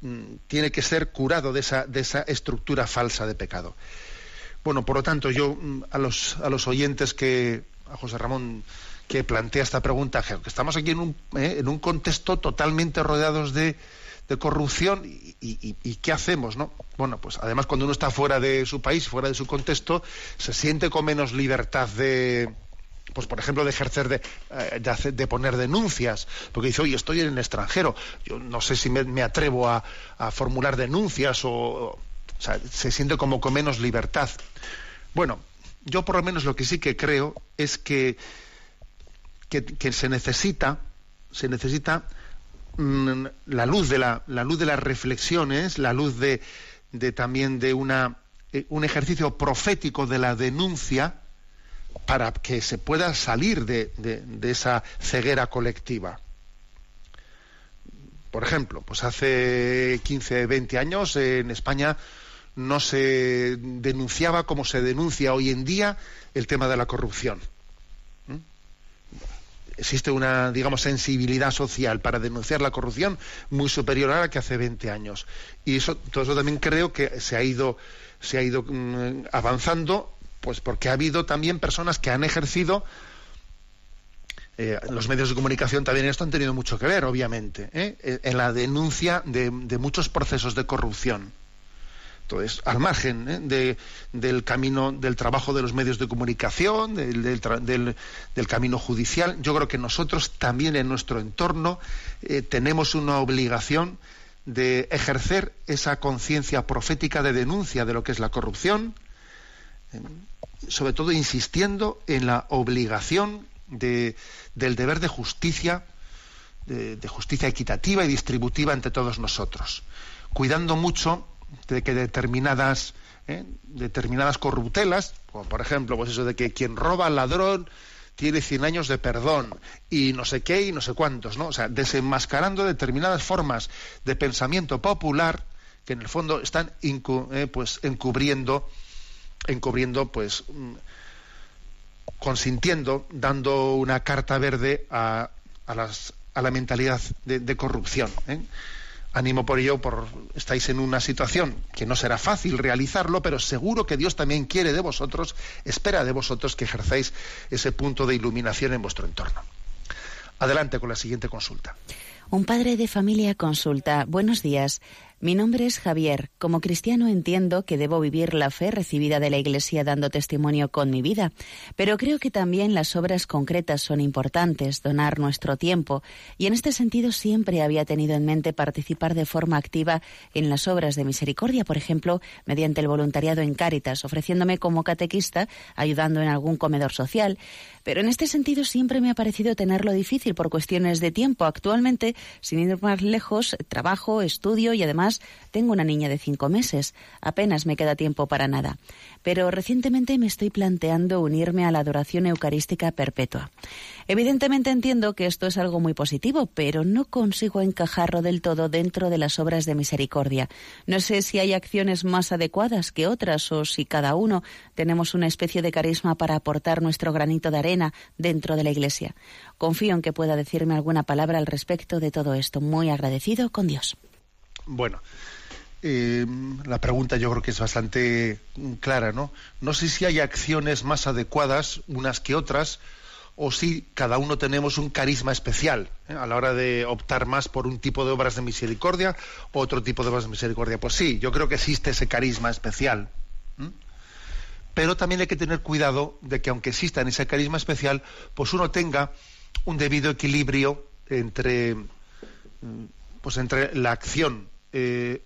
Mm, tiene que ser curado de esa, de esa estructura falsa de pecado. Bueno, por lo tanto, yo mm, a los, a los oyentes que, a José Ramón, que plantea esta pregunta, que estamos aquí en un, eh, en un contexto totalmente rodeados de, corrupción y, qué hacemos, ¿no? Bueno, pues además cuando uno está fuera de su país, fuera de su contexto, se siente con menos libertad de, pues por ejemplo, de ejercer, de, eh, de, poner denuncias, porque dice, oye, estoy en el extranjero, yo no sé si me, atrevo a, formular denuncias o, o sea, se siente como con menos libertad. Bueno, yo por lo menos lo que sí que creo es que que, se necesita, se necesita mm, la luz de la, la, luz de las reflexiones, la luz de, de también de una, eh, un ejercicio profético de la denuncia para que se pueda salir de, esa ceguera colectiva. Por ejemplo, pues hace 15, 20 años en España no se denunciaba como se denuncia hoy en día el tema de la corrupción existe una, digamos, sensibilidad social para denunciar la corrupción muy superior a la que hace 20 años. Y eso, todo eso también creo que se ha ido, se ha ido mm, avanzando, pues porque ha habido también personas que han ejercido eh, los medios de comunicación también esto han tenido mucho que ver, obviamente, ¿eh? en la denuncia de, muchos procesos de corrupción. Entonces, al margen ¿eh? de, del camino del trabajo de los medios de comunicación, del, camino judicial, yo creo que nosotros también en nuestro entorno eh, tenemos una obligación de ejercer esa conciencia profética de denuncia de lo que es la corrupción, eh, sobre todo insistiendo en la obligación de, del deber de justicia, de, de justicia equitativa y distributiva entre todos nosotros, cuidando mucho de que determinadas ¿eh? determinadas corruptelas, como por ejemplo, pues eso de que quien roba al ladrón tiene 100 años de perdón y no sé qué y no sé cuántos, ¿no? O sea, desenmascarando determinadas formas de pensamiento popular que en el fondo están eh, pues encubriendo encubriendo pues mm, consintiendo dando una carta verde a, a, las, a la mentalidad de, de corrupción ¿eh? Animo por ello, por estáis en una situación que no será fácil realizarlo, pero seguro que Dios también quiere de vosotros, espera de vosotros que ejerzáis ese punto de iluminación en vuestro entorno. Adelante con la siguiente consulta. Un padre de familia consulta. Buenos días. Mi nombre es Javier. Como cristiano entiendo que debo vivir la fe recibida de la Iglesia dando testimonio con mi vida, pero creo que también las obras concretas son importantes, donar nuestro tiempo, y en este sentido siempre había tenido en mente participar de forma activa en las obras de misericordia, por ejemplo, mediante el voluntariado en Cáritas, ofreciéndome como catequista, ayudando en algún comedor social, pero en este sentido siempre me ha parecido tenerlo difícil por cuestiones de tiempo. Actualmente, sin ir más lejos, trabajo, estudio y además tengo una niña de cinco meses. Apenas me queda tiempo para nada. Pero recientemente me estoy planteando unirme a la adoración eucarística perpetua. Evidentemente entiendo que esto es algo muy positivo, pero no consigo encajarlo del todo dentro de las obras de misericordia. No sé si hay acciones más adecuadas que otras o si cada uno tenemos una especie de carisma para aportar nuestro granito de arena dentro de la Iglesia. Confío en que pueda decirme alguna palabra al respecto de todo esto. Muy agradecido con Dios. Bueno, eh, la pregunta yo creo que es bastante clara, ¿no? No sé si hay acciones más adecuadas unas que otras o si cada uno tenemos un carisma especial ¿eh? a la hora de optar más por un tipo de obras de misericordia o otro tipo de obras de misericordia. Pues sí, yo creo que existe ese carisma especial. Pero también hay que tener cuidado de que aunque exista ese carisma especial, pues uno tenga un debido equilibrio entre, mm, pues entre la acción eh,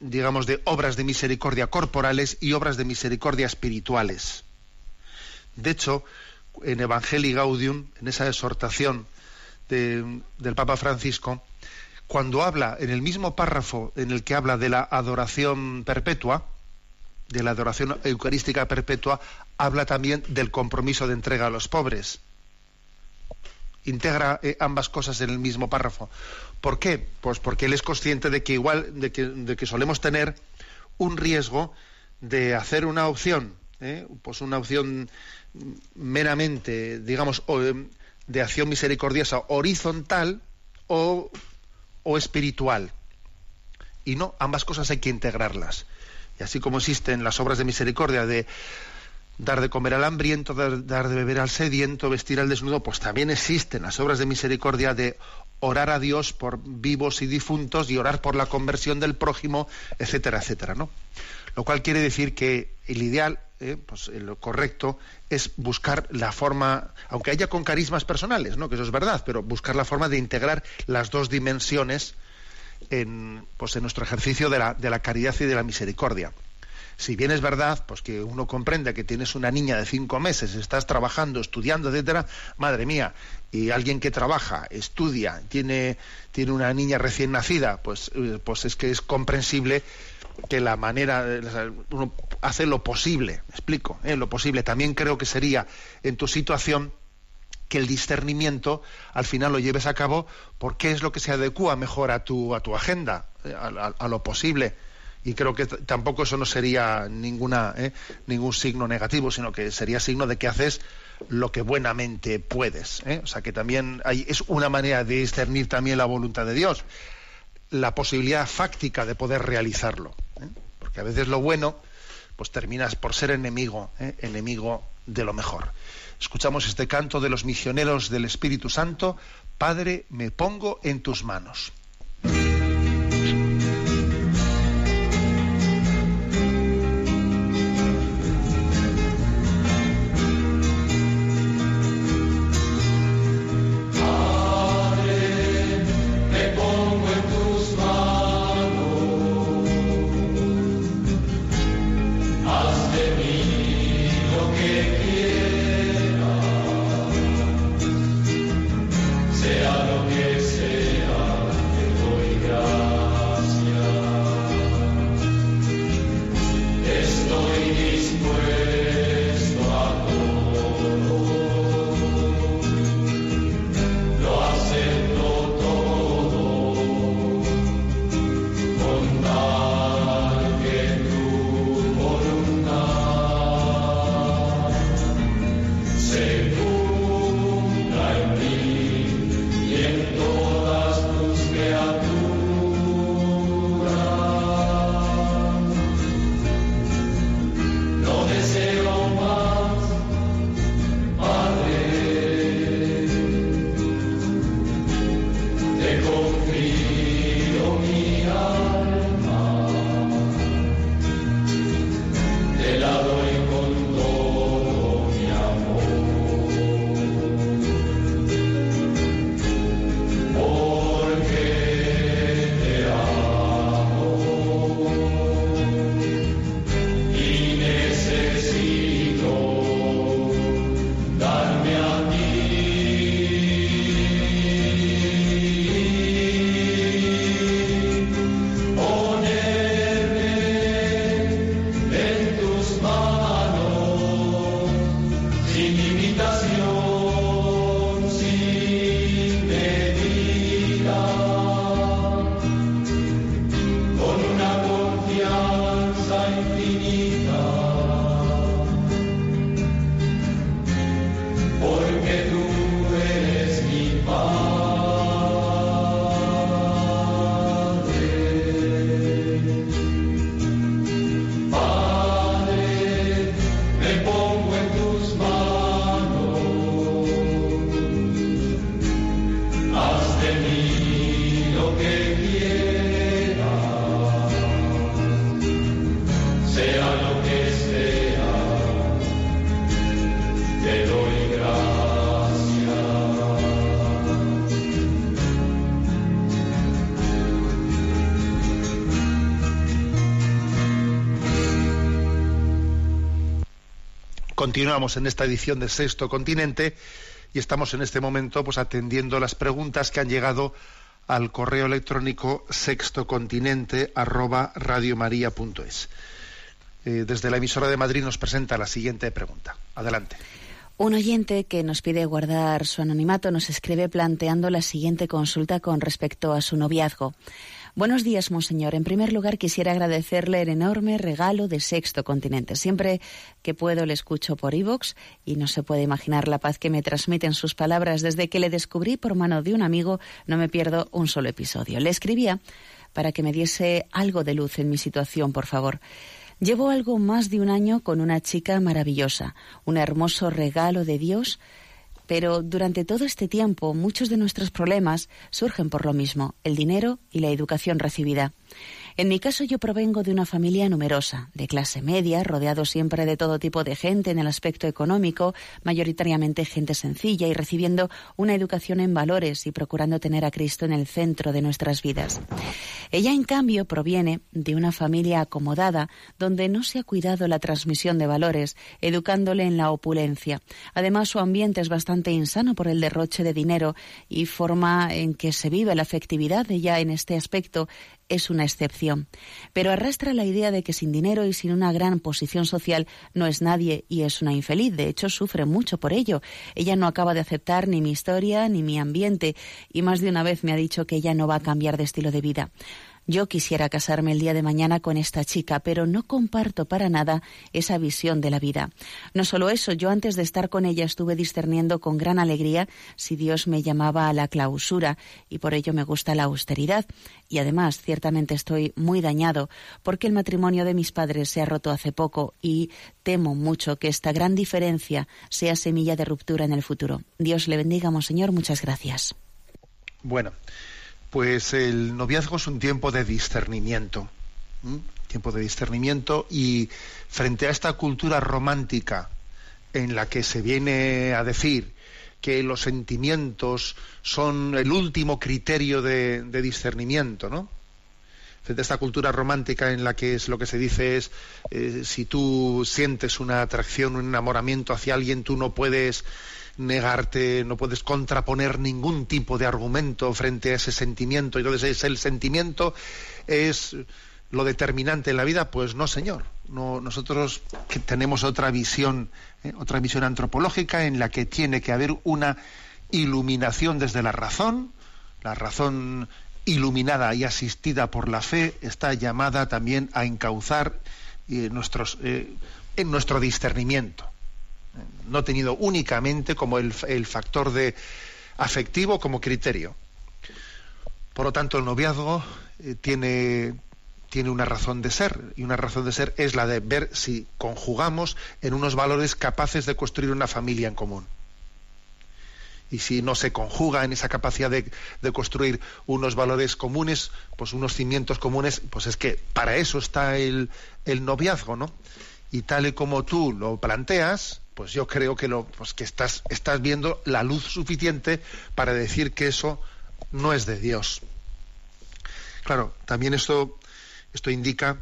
digamos, de obras de misericordia corporales y obras de misericordia espirituales. De hecho, en Evangelii Gaudium, en esa exhortación del Papa Francisco, cuando habla en el mismo párrafo en el que habla de la adoración perpetua, de la adoración eucarística perpetua, habla también del compromiso de entrega a los pobres. Integra eh, ambas cosas en el mismo párrafo. ¿Por qué? Pues porque él es consciente de que igual, de que, solemos tener un riesgo de hacer una opción, ¿eh? pues una opción meramente, digamos, de acción misericordiosa horizontal o, o espiritual. Y no, ambas cosas hay que integrarlas. Y así como existen las obras de misericordia de dar de comer al hambriento, dar, de beber al sediento, vestir al desnudo, pues también existen las obras de misericordia de orar a Dios por vivos y difuntos y orar por la conversión del prójimo, etcétera, etcétera, ¿no? Lo cual quiere decir que el ideal, eh, pues eh, lo correcto, es buscar la forma, aunque haya con carismas personales, ¿no? Que eso es verdad, pero buscar la forma de integrar las dos dimensiones en, pues, en nuestro ejercicio de la, de la caridad y de la misericordia. Si bien es verdad, pues que uno comprende que tienes una niña de cinco meses, estás trabajando, estudiando, etcétera, madre mía, y alguien que trabaja, estudia, tiene, tiene una niña recién nacida, pues, eh, pues es que es comprensible que la manera, uno hace lo posible, explico, ¿eh? lo posible. También creo que sería en tu situación que el discernimiento al final lo lleves a cabo porque es lo que se adecua mejor a tu, a tu agenda, eh, a lo posible y creo que tampoco eso no sería ninguna ¿eh? ningún signo negativo sino que sería signo de que haces lo que buenamente puedes ¿eh? o sea que también hay, es una manera de discernir también la voluntad de Dios la posibilidad fáctica de poder realizarlo ¿eh? porque a veces lo bueno pues terminas por ser enemigo enemigo de lo mejor escuchamos este canto de los misioneros del Espíritu Santo Padre me pongo en tus manos Continuamos en esta edición de Sexto Continente y estamos en este momento pues atendiendo las preguntas que han llegado al correo electrónico sextocontinente@radiomaria.es. Eh, desde la emisora de Madrid nos presenta la siguiente pregunta. Adelante. Un oyente que nos pide guardar su anonimato nos escribe planteando la siguiente consulta con respecto a su noviazgo. Buenos días, monseñor. En primer lugar, quisiera agradecerle el enorme regalo de Sexto Continente. Siempre que puedo le escucho por iVox y no se puede imaginar la paz que me transmiten sus palabras. Desde que le descubrí por mano de un amigo, no me pierdo un solo episodio. Le escribía para que me diese algo de luz en mi situación, por favor. Llevo algo más de un año con una chica maravillosa, un hermoso regalo de Dios, pero durante todo este tiempo muchos de nuestros problemas surgen por lo mismo, el dinero y la educación recibida. En mi caso yo provengo de una familia numerosa, de clase media, rodeado siempre de todo tipo de gente en el aspecto económico, mayoritariamente gente sencilla y recibiendo una educación en valores y procurando tener a Cristo en el centro de nuestras vidas. Ella, en cambio, proviene de una familia acomodada donde no se ha cuidado la transmisión de valores, educándole en la opulencia. Además, su ambiente es bastante insano por el derroche de dinero y forma en que se vive la afectividad. Ella, en este aspecto, es una excepción, pero arrastra la idea de que sin dinero y sin una gran posición social no es nadie y es una infeliz. De hecho, sufre mucho por ello. Ella no acaba de aceptar ni mi historia ni mi ambiente y más de una vez me ha dicho que ella no va a cambiar de estilo de vida. Yo quisiera casarme el día de mañana con esta chica, pero no comparto para nada esa visión de la vida. No solo eso, yo antes de estar con ella estuve discerniendo con gran alegría si Dios me llamaba a la clausura y por ello me gusta la austeridad. Y además, ciertamente estoy muy dañado porque el matrimonio de mis padres se ha roto hace poco y temo mucho que esta gran diferencia sea semilla de ruptura en el futuro. Dios le bendiga, Monseñor. Muchas gracias. Bueno, pues el noviazgo es un tiempo de discernimiento, tiempo de discernimiento y frente a esta cultura romántica en la que se viene a decir que los sentimientos son el último criterio de, discernimiento, ¿no? Frente a esta cultura romántica en la que es lo que se dice es eh, si tú sientes una atracción, un enamoramiento hacia alguien, tú no puedes negarte, no puedes contraponer ningún tipo de argumento frente a ese sentimiento. Entonces, el sentimiento es lo determinante en la vida? Pues no, señor. No, nosotros tenemos otra visión, ¿eh? otra visión antropológica en la que tiene que haber una iluminación desde la razón. La razón iluminada y asistida por la fe está llamada también a encauzar eh, nuestros, eh, en nuestro discernimiento no tenido únicamente como el, factor de afectivo como criterio. Por lo tanto, el noviazgo eh, tiene, tiene una razón de ser, y una razón de ser es la de ver si conjugamos en unos valores capaces de construir una familia en común. Y si no se conjuga en esa capacidad de, de, construir unos valores comunes, pues unos cimientos comunes, pues es que para eso está el, el noviazgo, ¿no? Y tal y como tú lo planteas, pues yo creo que lo pues que estás estás viendo la luz suficiente para decir que eso no es de Dios. Claro, también esto esto indica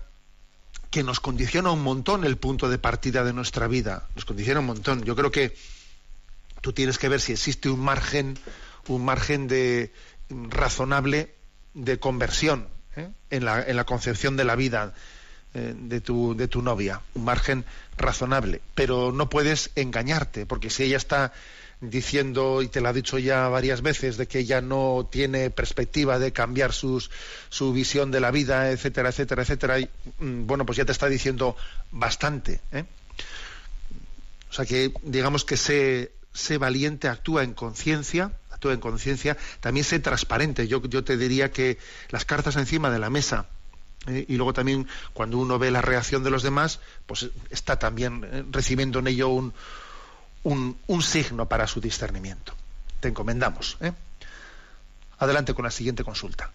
que nos condiciona un montón el punto de partida de nuestra vida, nos condiciona un montón. Yo creo que tú tienes que ver si existe un margen un margen de razonable de conversión ¿eh? en, la, en la concepción de la vida eh, de, tu, de tu novia, un margen razonable, pero no puedes engañarte, porque si ella está diciendo, y te lo ha dicho ya varias veces, de que ella no tiene perspectiva de cambiar sus, su visión de la vida, etcétera, etcétera, etcétera, mm, bueno, pues ya te está diciendo bastante. ¿eh? O sea que, digamos que sé, sé valiente, actúa en conciencia, actúa en conciencia, también sé transparente. Yo, yo te diría que las cartas encima de la mesa, eh, y luego también cuando uno ve la reacción de los demás, pues está también eh, recibiendo en ello un, un, signo para su discernimiento. Te encomendamos. ¿eh? Adelante con la siguiente consulta.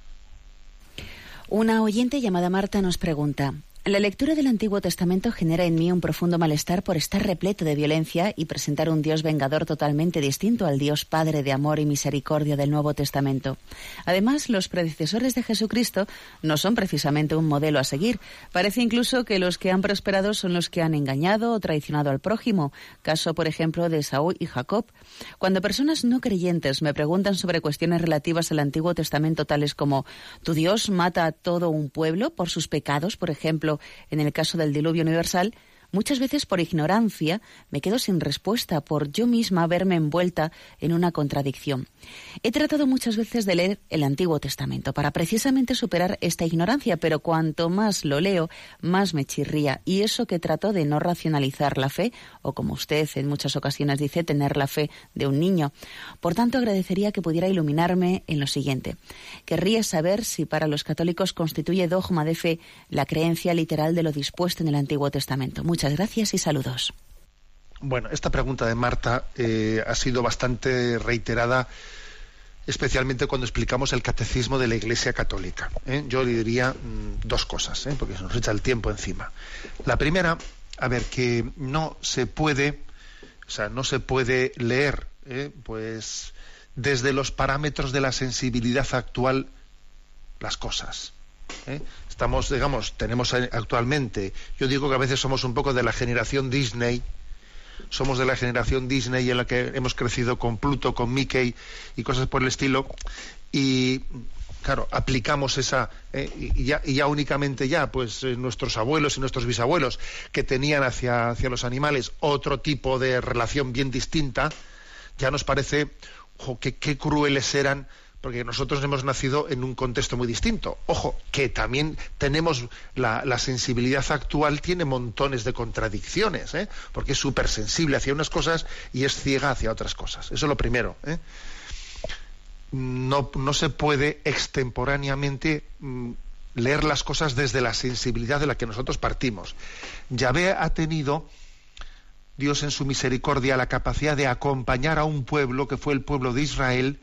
Una oyente llamada Marta nos pregunta, La lectura del Antiguo Testamento genera en mí un profundo malestar por estar repleto de violencia y presentar un Dios vengador totalmente distinto al Dios Padre de amor y misericordia del Nuevo Testamento. Además, los predecesores de Jesucristo no son precisamente un modelo a seguir. Parece incluso que los que han prosperado son los que han engañado o traicionado al prójimo, caso, por ejemplo, de Saúl y Jacob. Cuando personas no creyentes me preguntan sobre cuestiones relativas al Antiguo Testamento, tales como ¿tu Dios mata a todo un pueblo por sus pecados, por ejemplo? En el caso del diluvio universal, Muchas veces por ignorancia me quedo sin respuesta, por yo misma verme envuelta en una contradicción. He tratado muchas veces de leer el Antiguo Testamento para precisamente superar esta ignorancia, pero cuanto más lo leo, más me chirría. Y eso que trato de no racionalizar la fe, o como usted en muchas ocasiones dice, tener la fe de un niño. Por tanto, agradecería que pudiera iluminarme en lo siguiente. Querría saber si para los católicos constituye dogma de fe la creencia literal de lo dispuesto en el Antiguo Testamento. Muchas gracias y saludos. Bueno, esta pregunta de Marta eh, ha sido bastante reiterada, especialmente cuando explicamos el catecismo de la Iglesia Católica. ¿eh? Yo le diría mm, dos cosas, ¿eh? porque se nos echa el tiempo encima. La primera, a ver, que no se puede, o sea, no se puede leer, pues, desde los parámetros de la sensibilidad actual las cosas. Estamos, digamos, tenemos actualmente, yo digo que a veces somos un poco de la generación Disney, somos de la generación Disney en la que hemos crecido con Pluto, con Mickey y cosas por el estilo, y claro, aplicamos esa, ¿eh? y, ya, y, ya, únicamente ya, pues eh, nuestros abuelos y nuestros bisabuelos que tenían hacia, hacia los animales otro tipo de relación bien distinta, ya nos parece que qué crueles eran porque nosotros hemos nacido en un contexto muy distinto. Ojo, que también tenemos la, sensibilidad actual, tiene montones de contradicciones, ¿eh? porque es súper sensible hacia unas cosas y es ciega hacia otras cosas. Eso es lo primero. ¿eh? No, no, se puede extemporáneamente mm, leer las cosas desde la sensibilidad de la que nosotros partimos. Yahvé ha tenido, Dios en su misericordia, la capacidad de acompañar a un pueblo que fue el pueblo de Israel,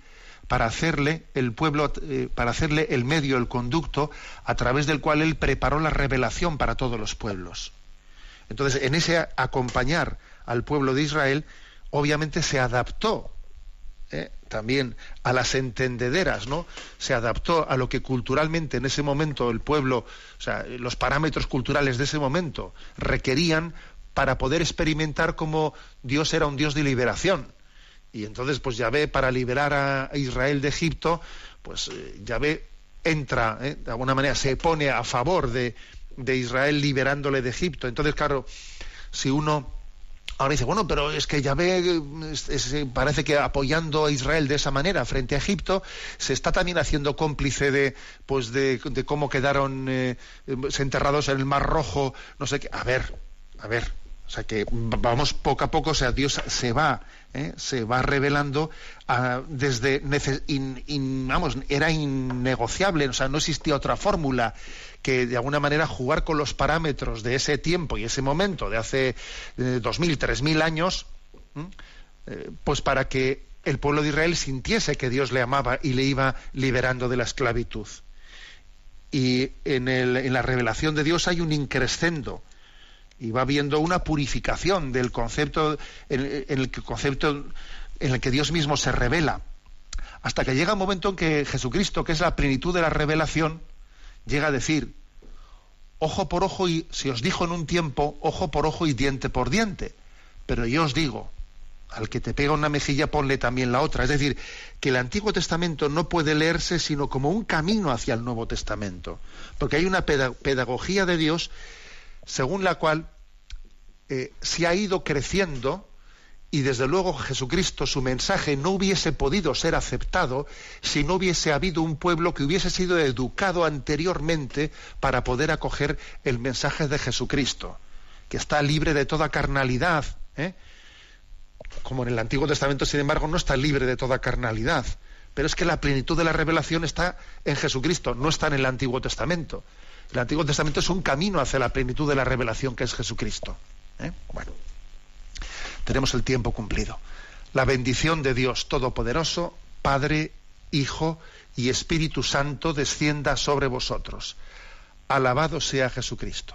para hacerle el pueblo, eh, para hacerle el medio, el conducto a través del cual él preparó la revelación para todos los pueblos. Entonces, en ese acompañar al pueblo de Israel, obviamente se adaptó eh, también a las entendederas, ¿no? Se adaptó a lo que culturalmente en ese momento el pueblo, o sea, los parámetros culturales de ese momento requerían para poder experimentar cómo Dios era un Dios de liberación y entonces, pues Yahvé, para liberar a Israel de Egipto, pues eh, Yahvé entra, eh, de alguna manera se pone a favor de, de Israel liberándole de Egipto. Entonces, claro, si uno ahora dice, bueno, pero es que Yahvé parece que apoyando a Israel de esa manera frente a Egipto, se está también haciendo cómplice de, pues de, cómo quedaron eh, enterrados en el Mar Rojo, no sé qué. A ver, a ver, o sea que vamos poco a poco, o sea, Dios se va, ¿eh? se va revelando ah, desde, vamos, era innegociable, o sea, no existía otra fórmula que de alguna manera jugar con los parámetros de ese tiempo y ese momento, de hace eh, dos mil, tres mil años, eh, pues para que el pueblo de Israel sintiese que Dios le amaba y le iba liberando de la esclavitud. Y en, el, en la revelación de Dios hay un increscendo y va viendo una purificación del concepto en, el que concepto en el que Dios mismo se revela. Hasta que llega un momento en que Jesucristo que es la plenitud de la revelación llega a decir ojo por ojo y si os dijo en un tiempo ojo por ojo y diente por diente. Pero yo os digo al que te pega una mejilla ponle también la otra es decir que el Antiguo Testamento no puede leerse sino como un camino hacia el Nuevo Testamento. Porque hay una pedagogía de Dios según la cual eh, se ha ido creciendo y desde luego Jesucristo, su mensaje no hubiese podido ser aceptado si no hubiese habido un pueblo que hubiese sido educado anteriormente para poder acoger el mensaje de Jesucristo, que está libre de toda carnalidad. ¿eh? Como en el Antiguo Testamento, sin embargo, no está libre de toda carnalidad. Pero es que la plenitud de la revelación está en Jesucristo, no está en el Antiguo Testamento. El Antiguo Testamento es un camino hacia la plenitud de la revelación que es Jesucristo. ¿eh? Bueno, tenemos el tiempo cumplido. La bendición de Dios Todopoderoso, Padre, Hijo y Espíritu Santo descienda sobre vosotros. Alabado sea Jesucristo.